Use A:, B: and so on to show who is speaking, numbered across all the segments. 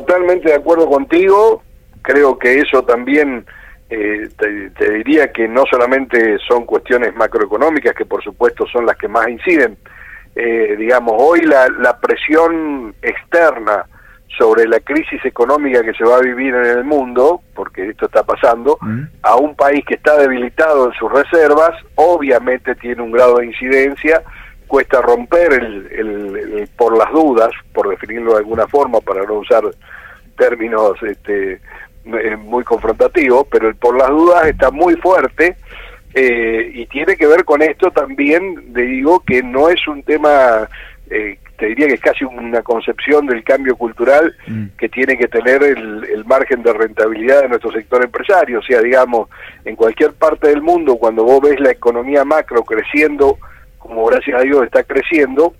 A: totalmente de acuerdo contigo. Creo que eso también eh, te, diría que no solamente son cuestiones macroeconómicas, que por supuesto son las que más inciden. Eh, digamos, hoy la, la presión externa sobre la crisis económica que se va a vivir en el mundo, porque esto está pasando, mm. a un país que está debilitado en sus reservas, obviamente tiene un grado de incidencia, cuesta romper el, por las dudas, por definirlo de alguna forma, para no usar términos este, eh, muy confrontativos, pero el por las dudas está muy fuerte eh, y tiene que ver con esto también, le digo, que no es un tema eh, te diría que es casi una concepción del cambio cultural mm. que tiene que tener el, margen de rentabilidad de nuestro sector empresario. O sea, digamos, en cualquier parte del mundo, cuando vos ves la economía macro creciendo, como gracias a Dios está creciendo,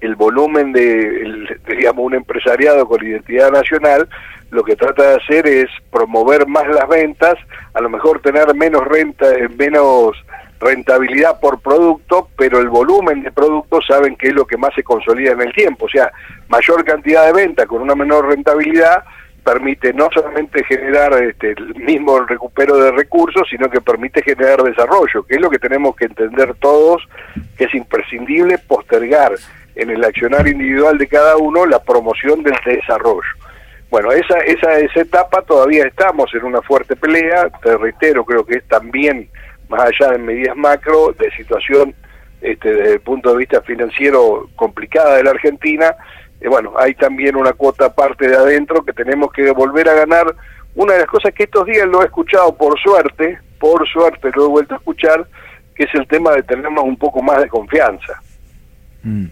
A: el volumen de, digamos, un empresariado con identidad nacional, lo que trata de hacer es promover más las ventas, a lo mejor tener menos renta, menos rentabilidad por producto, pero el volumen de productos saben que es lo que más se consolida en el tiempo. O sea, mayor cantidad de venta con una menor rentabilidad permite no solamente generar este, el mismo recupero de recursos, sino que permite generar desarrollo, que es lo que tenemos que entender todos, que es imprescindible postergar en el accionar individual de cada uno la promoción del desarrollo. Bueno, esa, esa, esa etapa todavía estamos en una fuerte pelea, te reitero, creo que es también más allá de medidas macro, de situación este, desde el punto de vista financiero complicada de la Argentina, eh, bueno, hay también una cuota parte de adentro que tenemos que volver a ganar. Una de las cosas que estos días lo he escuchado por suerte, por suerte lo he vuelto a escuchar, que es el tema de tenernos un poco más de confianza. Mm.